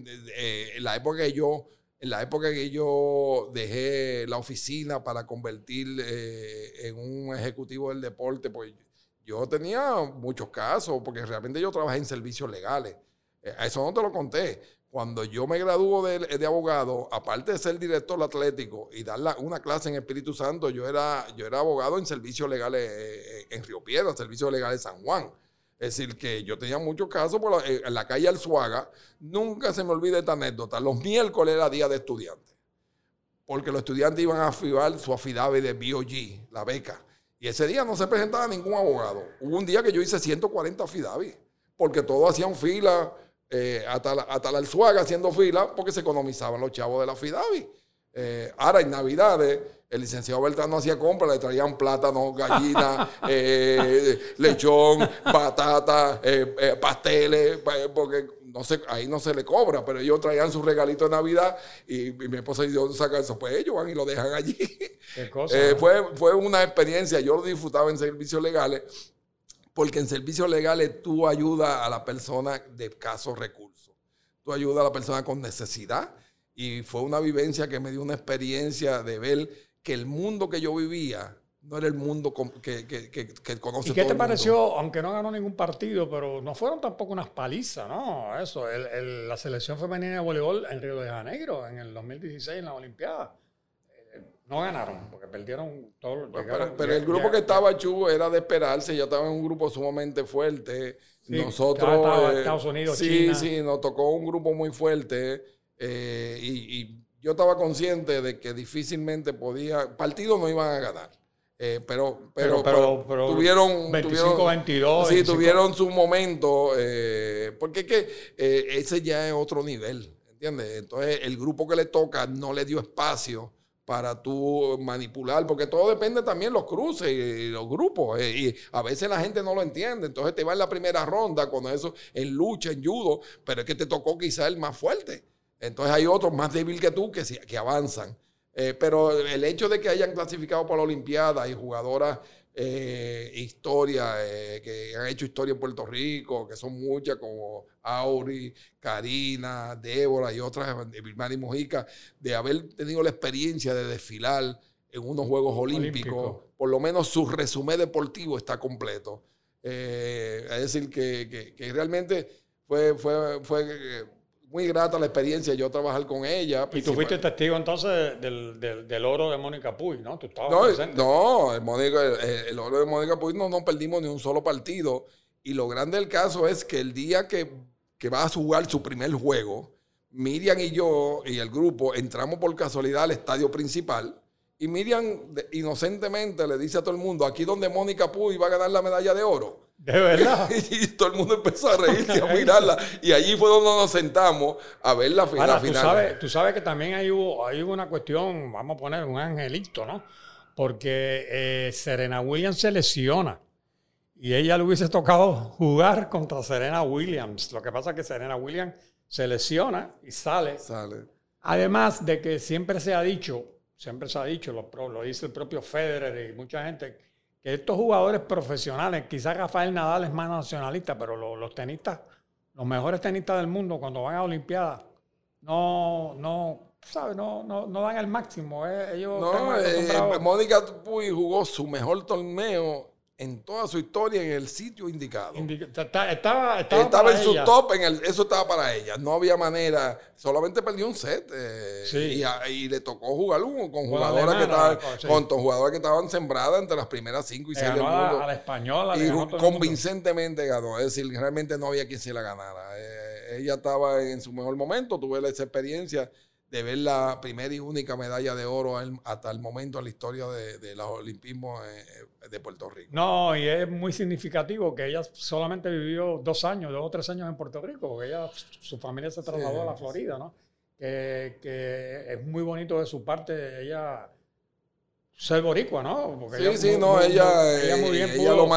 en la época que yo, en la época que yo dejé la oficina para convertir en un ejecutivo del deporte, pues yo tenía muchos casos, porque realmente yo trabajé en servicios legales. Eh, eso no te lo conté. Cuando yo me graduó de, abogado, aparte de ser director atlético y dar una clase en Espíritu Santo, yo era, yo era abogado en servicios legales eh, en Río Piedra, servicios legales San Juan. Es decir, que yo tenía muchos casos por eh, en la calle Alzuaga. Nunca se me olvida esta anécdota. Los miércoles era día de estudiantes. Porque los estudiantes iban a afirmar su afidave de BOG, la beca. Y ese día no se presentaba ningún abogado. Hubo un día que yo hice 140 fidavis, porque todos hacían fila, eh, hasta, la, hasta la Alzuaga haciendo fila, porque se economizaban los chavos de la fidavi. Eh, ahora en Navidades, el licenciado Beltrán no hacía compra, le traían plátano, gallina, eh, lechón, patata, pasteles, porque no sé, ahí no se le cobra, pero ellos traían su regalito de Navidad y, mi esposa y yo sacan eso, pues ellos van y lo dejan allí. Eh, fue, fue una experiencia, yo lo disfrutaba en servicios legales, porque en servicios legales tú ayudas a la persona de escasos recursos, tú ayudas a la persona con necesidad y fue una vivencia que me dio una experiencia de ver que el mundo que yo vivía no era el mundo que, que, que, que conoce ¿Y qué te pareció, aunque no ganó ningún partido, pero no fueron tampoco unas palizas, ¿no? Eso, la selección femenina de voleibol en Río de Janeiro en el 2016 en la Olimpiada. Eh, no ganaron, porque perdieron todo. pero, el grupo que estaba Chu era de esperarse, ya estaba en un grupo sumamente fuerte. Nosotros. Eh, Estados Unidos, sí, sí, nos tocó un grupo muy fuerte. Eh, y, y yo estaba consciente de que difícilmente podía. Partidos no iban a ganar. Eh, pero, pero, pero, tuvieron 25-22. Sí, tuvieron su momento, eh, porque es que eh, ese ya es otro nivel, ¿entiendes? Entonces el grupo que le toca no le dio espacio para tú manipular, porque todo depende también los cruces y los grupos, eh, y a veces la gente no lo entiende, entonces te va en la primera ronda con eso en lucha, en judo, pero es que te tocó quizá el más fuerte. Entonces hay otros más débiles que tú que, que avanzan. Eh, pero el hecho de que hayan clasificado para la Olimpiada y jugadoras eh, historia, eh, que han hecho historia en Puerto Rico, que son muchas, como Auri, Karina, Débora y otras, Birmani Mojica, de haber tenido la experiencia de desfilar en unos Juegos Olímpicos, por lo menos su resumen deportivo está completo. Eh, es decir, que, que, realmente fue, fue, fue muy grata la experiencia yo trabajar con ella. Y tú fuiste testigo entonces del, del, oro de Mónica Puy, ¿no? ¿Tú estabas no, presente? no el, oro de Mónica Puy no, no perdimos ni un solo partido. Y lo grande del caso es que el día que, que va a jugar su primer juego, Miriam y yo y el grupo entramos por casualidad al estadio principal. Y Miriam inocentemente le dice a todo el mundo, aquí donde Mónica Puy va a ganar la medalla de oro. De verdad. y todo el mundo empezó a reírse, a mirarla. Y allí fue donde nos sentamos a ver la, final. Tú sabes, tú sabes que también hay hubo, una cuestión, vamos a poner un angelito, ¿no? Porque eh, Serena Williams se lesiona. Y ella le hubiese tocado jugar contra Serena Williams. Lo que pasa es que Serena Williams se lesiona y sale. Sale. Además de que siempre se ha dicho, siempre se ha dicho, lo, lo dice el propio Federer y mucha gente, que estos jugadores profesionales, quizás Rafael Nadal es más nacionalista, pero los, tenistas, los mejores tenistas del mundo cuando van a Olimpiadas, no, no, ¿sabes? No, no, no dan el máximo. Eh. Ellos no, eh, Mónica Puy jugó su mejor torneo en toda su historia en el sitio indicado. estaba, estaba, estaba en su top, en el, eso estaba para ella. No había manera, solamente perdió un set. Eh, y, le tocó jugar con jugadoras que, estaban, con jugadoras que estaban sembradas entre las primeras cinco y seis del mundo. A la española. Y convincentemente ganó. Es decir, realmente no había quien se la ganara. Eh, ella estaba en su mejor momento, tuve esa experiencia de ver la primera y única medalla de oro hasta el momento en la historia de, los olimpismos eh, de Puerto Rico. No, y es muy significativo que ella solamente vivió dos años, dos o tres años en Puerto Rico, porque ella, su familia se trasladó a la Florida, ¿no? Que, es muy bonito de su parte, ella ser boricua, ¿no? Porque sí, sí, no, ella, ella, muy bien ella lo,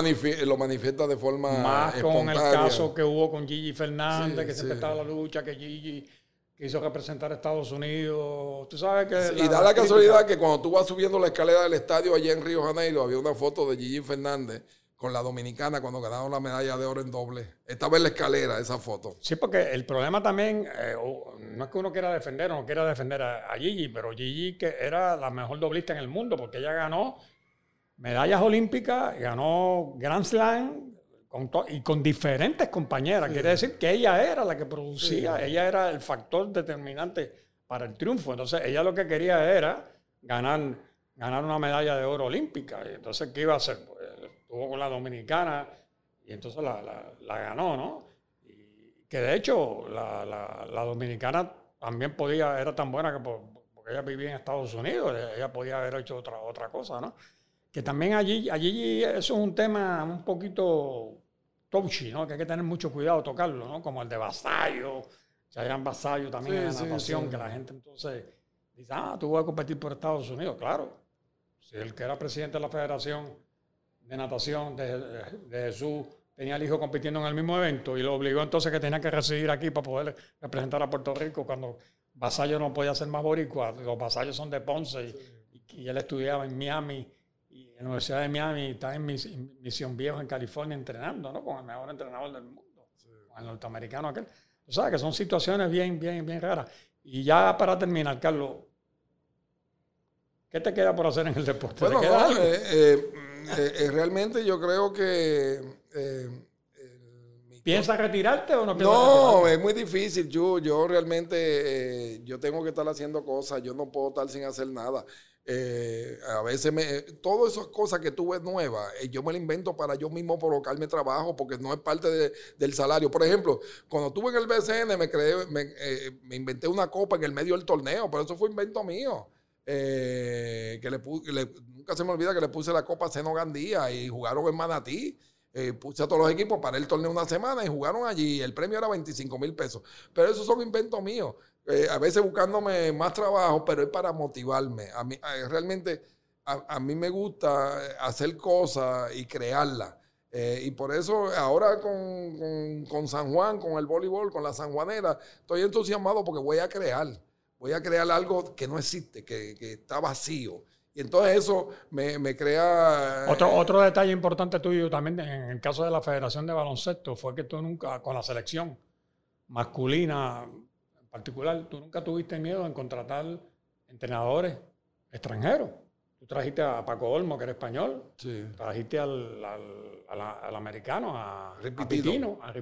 manifiesta, de forma Más con el caso que hubo con Gigi Fernández, que siempre estaba en la lucha, que Gigi quiso representar a Estados Unidos. Tú sabes que. y da la casualidad que cuando tú vas subiendo la escalera del estadio allá en Río Janeiro, había una foto de Gigi Fernández con la dominicana cuando ganaron la medalla de oro en doble. Estaba en la escalera esa foto. Sí, porque el problema también, eh, no es que uno quiera defender o no quiera defender a, Gigi, pero Gigi que era la mejor doblista en el mundo porque ella ganó medallas olímpicas, ganó Grand Slam, y con diferentes compañeras. Quiere decir que ella era la que producía, ella era el factor determinante para el triunfo. Entonces, ella lo que quería era ganar, ganar una medalla de oro olímpica. Y entonces, ¿qué iba a hacer? Pues, estuvo con la dominicana y entonces la, la, ganó, ¿no? Y que de hecho, la, la, dominicana también podía, era tan buena que porque ella vivía en Estados Unidos, ella podía haber hecho otra, otra cosa, ¿no? Que también allí, allí eso es un tema un poquito touchy, ¿no? Que hay que tener mucho cuidado tocarlo, ¿no? Como el de Vasallo, Chayan Vasallo también en natación, que la gente entonces dice, ah, tú vas a competir por Estados Unidos, claro. Si el que era presidente de la Federación de Natación de, Jesús tenía el hijo compitiendo en el mismo evento y lo obligó entonces que tenía que residir aquí para poder representar a Puerto Rico cuando Vasallo no podía ser más boricua, los vasallos son de Ponce y él estudiaba en Miami la Universidad de Miami está en Misión Viejo en California entrenando, ¿no? Con el mejor entrenador del mundo, con el norteamericano aquel. Tú sabes que son situaciones bien, bien, bien raras. Y ya para terminar, Carlos, ¿qué te queda por hacer en el deporte? Bueno, eh, eh, eh, realmente yo creo que... ¿Piensas retirarte o no piensas No, es muy difícil. Yo, yo realmente, yo tengo que estar haciendo cosas. Yo no puedo estar sin hacer nada. Eh, a veces me, todas esas cosas que tú ves nuevas, eh, yo me las invento para yo mismo provocarme trabajo porque no es parte del salario. Por ejemplo, cuando estuve en el BCN me, creé, eh, me, inventé una copa en el medio del torneo, pero eso fue invento mío. que le, nunca se me olvida que le puse la copa a Seno Gandía y jugaron en Manatí. Eh, puse a todos los equipos para el torneo una semana y jugaron allí. El premio era 25 mil pesos. Pero esos son inventos míos. Eh, a veces buscándome más trabajo, pero es para motivarme. A mí, realmente, a, mí me gusta hacer cosas y crearlas. Eh, y por eso ahora con, San Juan, con el voleibol, con la sanjuanera, estoy entusiasmado porque voy a crear. Voy a crear algo que no existe, que está vacío. Y entonces eso me, crea... Otro, eh, otro detalle importante tuyo también en el caso de la Federación de Baloncesto fue que tú nunca, con la selección masculina en particular, tú nunca tuviste miedo en contratar entrenadores extranjeros. Tú trajiste a Paco Olmo, que era español. Trajiste al, al, americano, a, Ripitino. A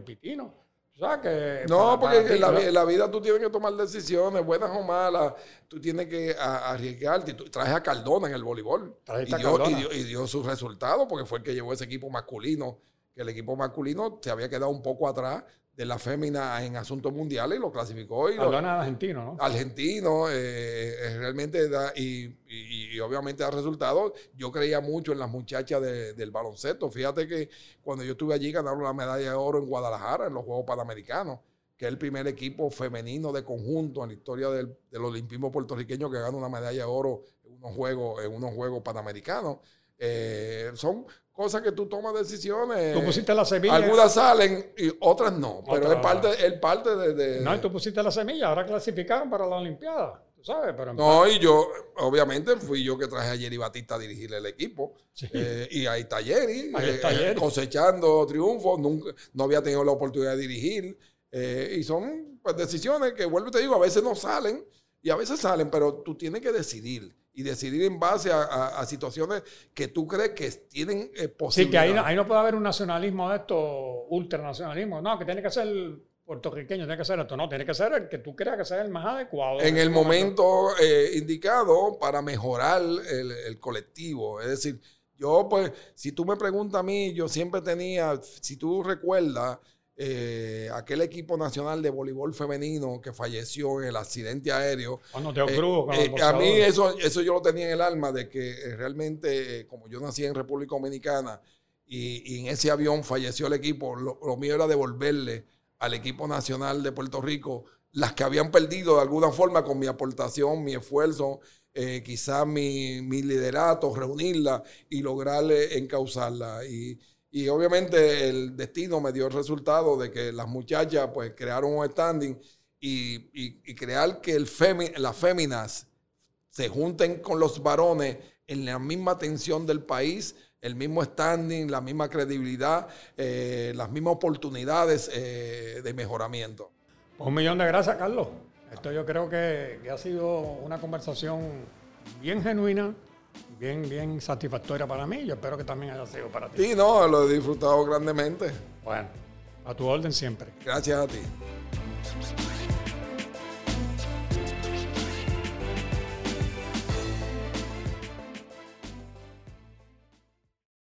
No, porque en, la, vida tú tienes que tomar decisiones, buenas o malas. Tú tienes que arriesgarte. Tú traes a Cardona en el voleibol. Y dio, y, dio, sus resultados porque fue el que llevó ese equipo masculino. Que el equipo masculino se había quedado un poco atrás de la fémina en asuntos mundiales y lo clasificó. Y lo, argentino, ¿no? Argentino, eh, eh, realmente da, y, obviamente da resultados. Yo creía mucho en las muchachas del baloncesto. Fíjate que cuando yo estuve allí ganaron la medalla de oro en Guadalajara, en los Juegos Panamericanos, que es el primer equipo femenino de conjunto en la historia del, del olimpismo puertorriqueño que gana una medalla de oro en unos Juegos, en unos juegos Panamericanos. Eh, son cosas que tú tomas decisiones. Tú pusiste la semilla. Algunas salen y otras no, pero es parte, es parte de, No, y tú pusiste la semilla, ahora clasificaron para la Olimpiada. Tú sabes, pero no, y yo, obviamente, fui yo que traje a Jerry Batista a dirigir el equipo. Eh, y ahí está Jerry, eh, cosechando triunfos. Nunca, no había tenido la oportunidad de dirigir. Eh, y son pues, decisiones que, vuelvo y te digo, a veces no salen y a veces salen, pero tú tienes que decidir y decidir en base a, situaciones que tú crees que tienen eh, Sí, que ahí no, ahí no, puede haber un nacionalismo de esto, ultranacionalismo. No, que tiene que ser puertorriqueño, tiene que ser esto. No, tiene que ser el que tú creas que sea el más adecuado. En el momento eh, indicado para mejorar el, el colectivo. Es decir, yo pues, si tú me preguntas a mí, yo siempre tenía, si tú recuerdas, eh, aquel equipo nacional de voleibol femenino que falleció en el accidente aéreo. Eh, eh, a mí eso, eso yo lo tenía en el alma de que realmente, como yo nací en República Dominicana y, en ese avión falleció el equipo, lo, mío era devolverle al equipo nacional de Puerto Rico las que habían perdido de alguna forma con mi aportación, mi esfuerzo, quizás mi, mi liderato, reunirla y lograr encauzarla. Y, y obviamente el destino me dio el resultado de que las muchachas pues crearon un standing y, crear que el las féminas se junten con los varones en la misma atención del país, el mismo standing, la misma credibilidad, eh, las mismas oportunidades eh, de mejoramiento. Un millón de gracias, Carlos. Esto yo creo que ha sido una conversación bien genuina bien, bien satisfactoria para mí. Yo espero que también haya sido para ti. Sí, no, lo he disfrutado grandemente. Bueno, a tu orden siempre. Gracias a ti.